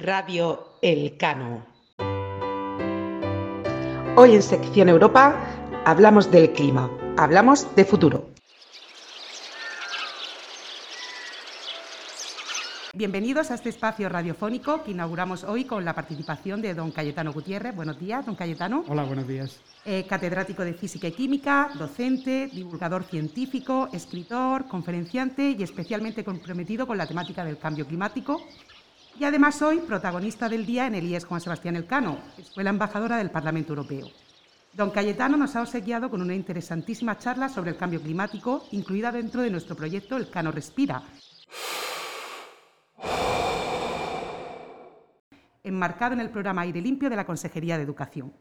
Radio Elcano. Hoy en Sección Europa hablamos del clima, hablamos de futuro. Bienvenidos a este espacio radiofónico que inauguramos hoy con la participación de don Cayetano Gutiérrez. Buenos días, don Cayetano. Hola, buenos días. Eh, catedrático de Física y Química, docente, divulgador científico, escritor, conferenciante y especialmente comprometido con la temática del cambio climático y además hoy protagonista del día en el IES Juan Sebastián Elcano, Escuela Embajadora del Parlamento Europeo. Don Cayetano nos ha obsequiado con una interesantísima charla sobre el cambio climático, incluida dentro de nuestro proyecto El Cano Respira, enmarcado en el programa Aire Limpio de la Consejería de Educación.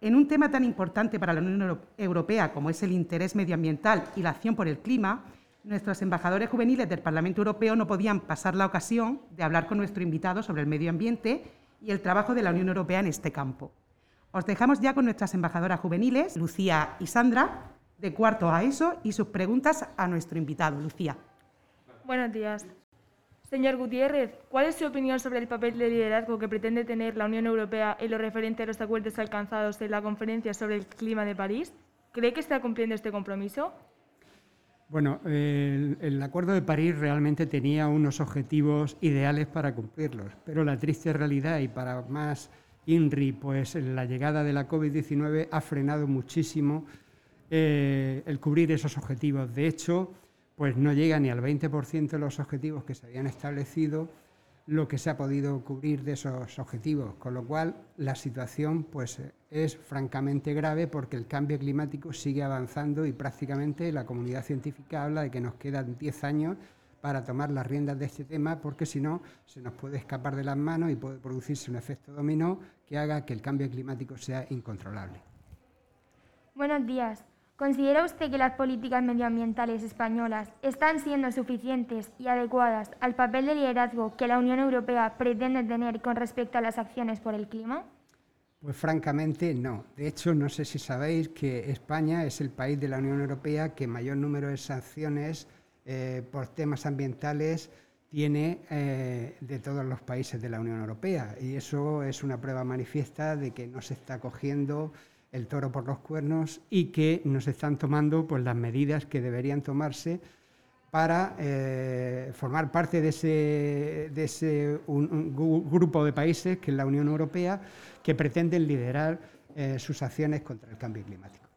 En un tema tan importante para la Unión Europea como es el interés medioambiental y la acción por el clima, Nuestros embajadores juveniles del Parlamento Europeo no podían pasar la ocasión de hablar con nuestro invitado sobre el medio ambiente y el trabajo de la Unión Europea en este campo. Os dejamos ya con nuestras embajadoras juveniles, Lucía y Sandra, de cuarto a eso, y sus preguntas a nuestro invitado. Lucía. Buenos días. Señor Gutiérrez, ¿cuál es su opinión sobre el papel de liderazgo que pretende tener la Unión Europea en lo referente a los acuerdos alcanzados en la Conferencia sobre el Clima de París? ¿Cree que está cumpliendo este compromiso? Bueno, el, Acuerdo de París realmente tenía unos objetivos ideales para cumplirlos, pero la triste realidad y para más INRI, pues la llegada de la COVID-19 ha frenado muchísimo eh, el cubrir esos objetivos. De hecho, pues no llega ni al 20% de los objetivos que se habían establecido lo que se ha podido cubrir de esos objetivos, con lo cual la situación pues, es francamente grave porque el cambio climático sigue avanzando y prácticamente la comunidad científica habla de que nos quedan 10 años para tomar las riendas de este tema porque si no se nos puede escapar de las manos y puede producirse un efecto dominó que haga que el cambio climático sea incontrolable. Buenos días. ¿Considera usted que las políticas medioambientales españolas están siendo suficientes y adecuadas al papel de liderazgo que la Unión Europea pretende tener con respecto a las acciones por el clima? Pues francamente no. De hecho, no sé si sabéis que España es el país de la Unión Europea que mayor número de sanciones eh, por temas ambientales tiene eh, de todos los países de la Unión Europea. Y eso es una prueba manifiesta de que no se está cogiendo el toro por los cuernos y que nos están tomando pues, las medidas que deberían tomarse para eh, formar parte de ese, de ese grupo de países que es la Unión Europea que pretenden liderar eh, sus acciones contra el cambio climático.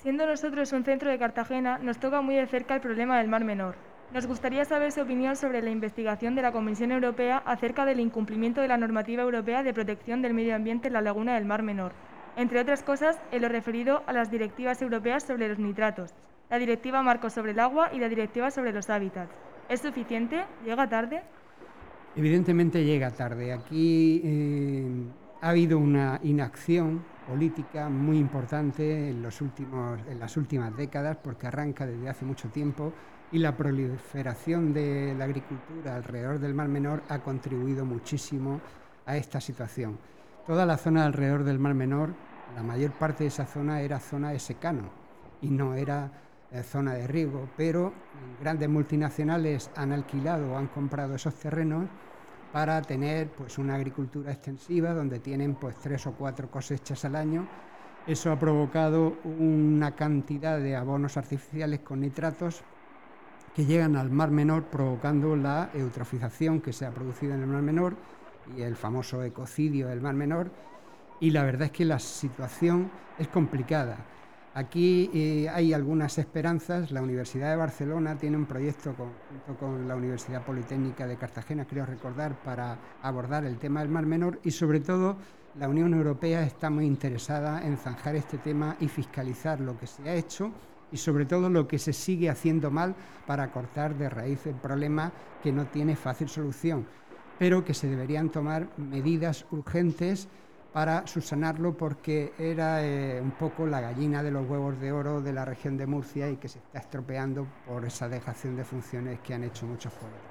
Siendo nosotros un centro de Cartagena, nos toca muy de cerca el problema del Mar Menor. Nos gustaría saber su opinión sobre la investigación de la Comisión Europea acerca del incumplimiento de la normativa europea de protección del medio ambiente en la laguna del Mar Menor, entre otras cosas en lo referido a las directivas europeas sobre los nitratos, la directiva marco sobre el agua y la directiva sobre los hábitats. ¿Es suficiente? ¿Llega tarde? Evidentemente llega tarde. Aquí eh, ha habido una inacción política muy importante los últimos, en las últimas décadas porque arranca desde hace mucho tiempo y la proliferación de la agricultura alrededor del Mar Menor ha contribuido muchísimo a esta situación. Toda la zona alrededor del Mar Menor, la mayor parte de esa zona era zona de secano y no era eh, zona de riego, pero grandes multinacionales han alquilado o han comprado esos terrenos para tener pues una agricultura extensiva donde tienen pues tres o cuatro cosechas al año. Eso ha provocado una cantidad de abonos artificiales con nitratos que llegan al Mar Menor provocando la eutrofización que se ha producido en el Mar Menor y el famoso ecocidio del Mar Menor. Y la verdad es que la situación es complicada. Aquí eh, hay algunas esperanzas. La Universidad de Barcelona tiene un proyecto junto con la Universidad Politécnica de Cartagena, creo recordar, para abordar el tema del Mar Menor y sobre todo la Unión Europea está muy interesada en zanjar este tema y fiscalizar lo que se ha hecho y sobre todo lo que se sigue haciendo mal para cortar de raíz el problema que no tiene fácil solución, pero que se deberían tomar medidas urgentes para subsanarlo porque era eh, un poco la gallina de los huevos de oro de la región de Murcia y que se está estropeando por esa dejación de funciones que han hecho muchos pueblos.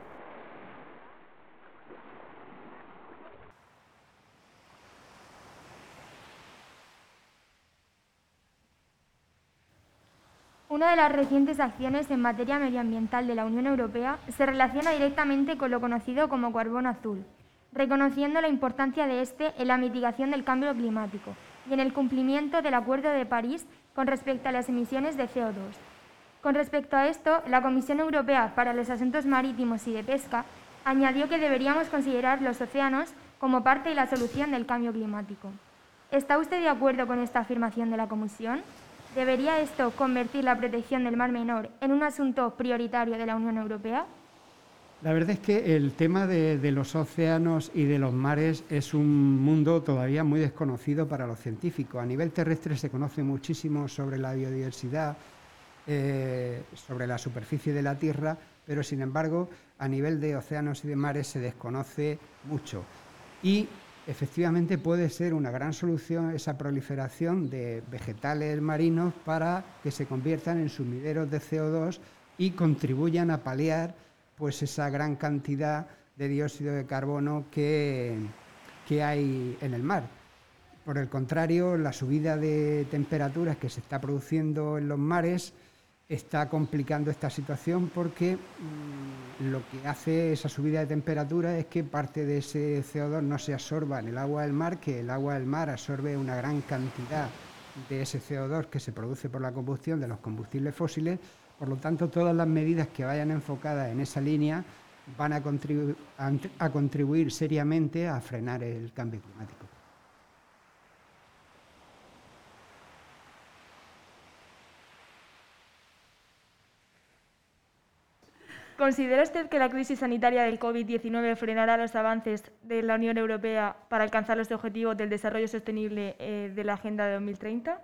Una de las recientes acciones en materia medioambiental de la Unión Europea se relaciona directamente con lo conocido como carbono azul, reconociendo la importancia de este en la mitigación del cambio climático y en el cumplimiento del Acuerdo de París con respecto a las emisiones de CO2. Con respecto a esto, la Comisión Europea para los Asuntos Marítimos y de Pesca añadió que deberíamos considerar los océanos como parte de la solución del cambio climático. ¿Está usted de acuerdo con esta afirmación de la Comisión? ¿Debería esto convertir la protección del Mar Menor en un asunto prioritario de la Unión Europea? La verdad es que el tema de, los océanos y de los mares es un mundo todavía muy desconocido para los científicos. A nivel terrestre se conoce muchísimo sobre la biodiversidad, eh, sobre la superficie de la Tierra, pero sin embargo a nivel de océanos y de mares se desconoce mucho. Y efectivamente puede ser una gran solución esa proliferación de vegetales marinos para que se conviertan en sumideros de CO2 y contribuyan a paliar pues esa gran cantidad de dióxido de carbono que, que hay en el mar. Por el contrario, la subida de temperaturas que se está produciendo en los mares está complicando esta situación porque mm, lo que hace esa subida de temperatura es que parte de ese CO2 no se absorba en el agua del mar, que el agua del mar absorbe una gran cantidad de ese CO2 que se produce por la combustión de los combustibles fósiles por lo tanto, todas las medidas que vayan enfocadas en esa línea van a, contribuir seriamente a frenar el cambio climático. ¿Considera usted que la crisis sanitaria del COVID-19 frenará los avances de la Unión Europea para alcanzar los objetivos del desarrollo sostenible eh, de la Agenda de 2030?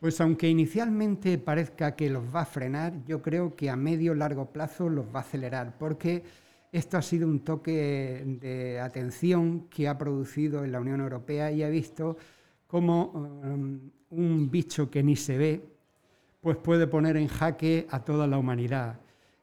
Pues aunque inicialmente parezca que los va a frenar, yo creo que a medio largo plazo los va a acelerar, porque esto ha sido un toque de atención que ha producido en la Unión Europea y ha visto cómo um, un bicho que ni se ve, pues puede poner en jaque a toda la humanidad.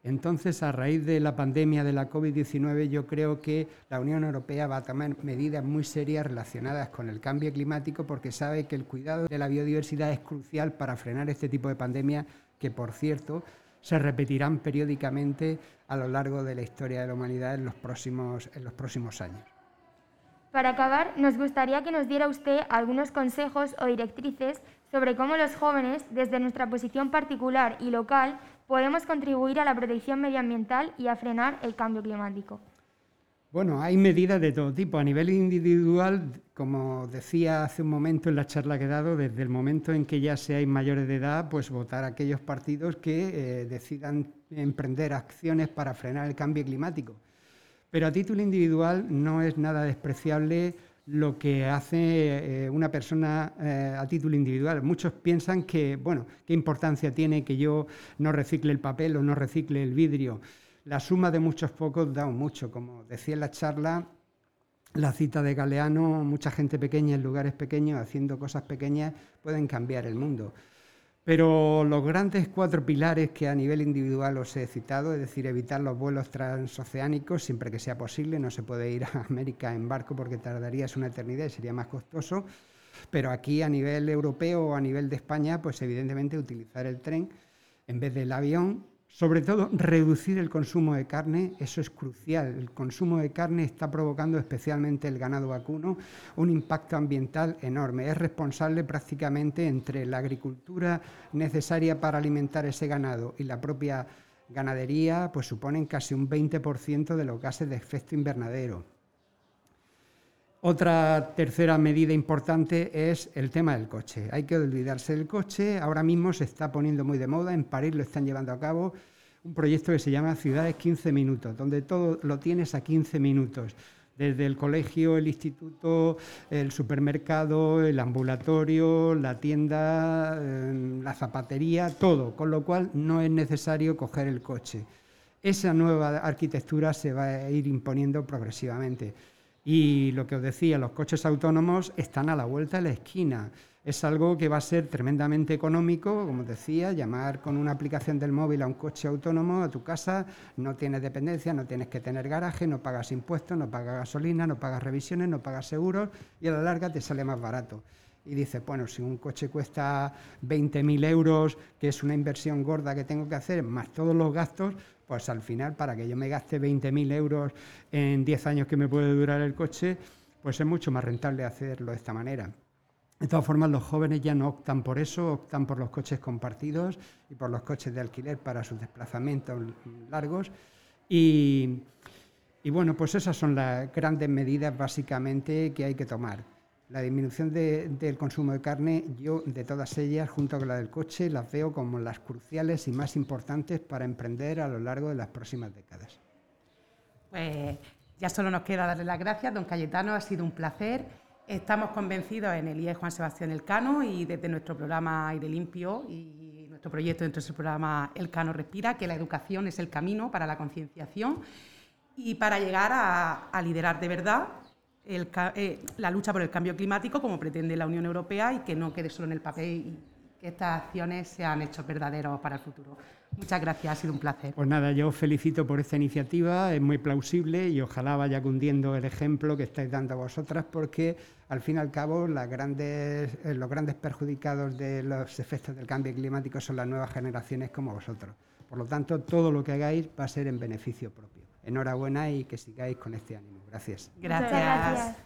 Entonces, a raíz de la pandemia de la COVID-19, yo creo que la Unión Europea va a tomar medidas muy serias relacionadas con el cambio climático porque sabe que el cuidado de la biodiversidad es crucial para frenar este tipo de pandemias que, por cierto, se repetirán periódicamente a lo largo de la historia de la humanidad en los próximos, en los próximos años. Para acabar, nos gustaría que nos diera usted algunos consejos o directrices sobre cómo los jóvenes, desde nuestra posición particular y local, podemos contribuir a la protección medioambiental y a frenar el cambio climático? Bueno, hay medidas de todo tipo. A nivel individual, como decía hace un momento en la charla que he dado, desde el momento en que ya seáis mayores de edad, pues votar a aquellos partidos que eh, decidan emprender acciones para frenar el cambio climático. Pero a título individual no es nada despreciable lo que hace eh, una persona eh, a título individual. Muchos piensan que, bueno, qué importancia tiene que yo no recicle el papel o no recicle el vidrio. La suma de muchos pocos da mucho. Como decía en la charla, la cita de Galeano, mucha gente pequeña en lugares pequeños haciendo cosas pequeñas pueden cambiar el mundo. Pero los grandes cuatro pilares que a nivel individual os he citado, es decir, evitar los vuelos transoceánicos siempre que sea posible, no se puede ir a América en barco porque tardarías una eternidad y sería más costoso, pero aquí a nivel europeo o a nivel de España, pues evidentemente utilizar el tren en vez del avión sobre todo, reducir el consumo de carne, eso es crucial. El consumo de carne está provocando, especialmente el ganado vacuno, un impacto ambiental enorme. Es responsable prácticamente entre la agricultura necesaria para alimentar ese ganado y la propia ganadería, pues suponen casi un 20% de los gases de efecto invernadero. Otra tercera medida importante es el tema del coche. Hay que olvidarse del coche. Ahora mismo se está poniendo muy de moda. En París lo están llevando a cabo un proyecto que se llama Ciudades 15 Minutos, donde todo lo tienes a 15 minutos. Desde el colegio, el instituto, el supermercado, el ambulatorio, la tienda, em, la zapatería, todo. Con lo cual no es necesario coger el coche. Esa nueva arquitectura se va a ir imponiendo progresivamente. Y lo que os decía, los coches autónomos están a la vuelta de la esquina. Es algo que va a ser tremendamente económico, como decía, llamar con una aplicación del móvil a un coche autónomo a tu casa, no tienes dependencia, no tienes que tener garaje, no pagas impuestos, no pagas gasolina, no pagas revisiones, no pagas seguros y a la larga te sale más barato. y dices, bueno, si un coche cuesta 20.000 euros, que es una inversión gorda que tengo que hacer, más todos los gastos, pues al final, para que yo me gaste 20.000 euros en 10 años que me puede durar el coche, pues es mucho más rentable hacerlo de esta manera. De todas formas, los jóvenes ya no optan por eso, optan por los coches compartidos y por los coches de alquiler para sus desplazamientos largos. Y, bueno, pues esas son las grandes medidas básicamente que hay que tomar. La disminución del consumo de carne, yo de todas ellas, junto con la del coche, las veo como las cruciales y más importantes para emprender a lo largo de las próximas décadas. Pues ya solo nos queda darle las gracias, don Cayetano, ha sido un placer Estamos convencidos en el IE Juan Sebastián Elcano y desde nuestro programa Aire Limpio y nuestro proyecto dentro del programa Elcano Respira, que la educación es el camino para la concienciación y para llegar a, liderar de verdad eh, la lucha por el cambio climático como pretende la Unión Europea y que no quede solo en el papel y que estas acciones sean hechos verdaderos para el futuro. Muchas gracias, ha sido un placer. Pues nada, yo os felicito por esta iniciativa, es muy plausible y ojalá vaya cundiendo el ejemplo que estáis dando vosotras, porque al fin y al cabo eh, los grandes perjudicados de los efectos del cambio climático son las nuevas generaciones como vosotros. Por lo tanto, todo lo que hagáis va a ser en beneficio propio. Enhorabuena y que sigáis con este ánimo. Gracias. Gracias.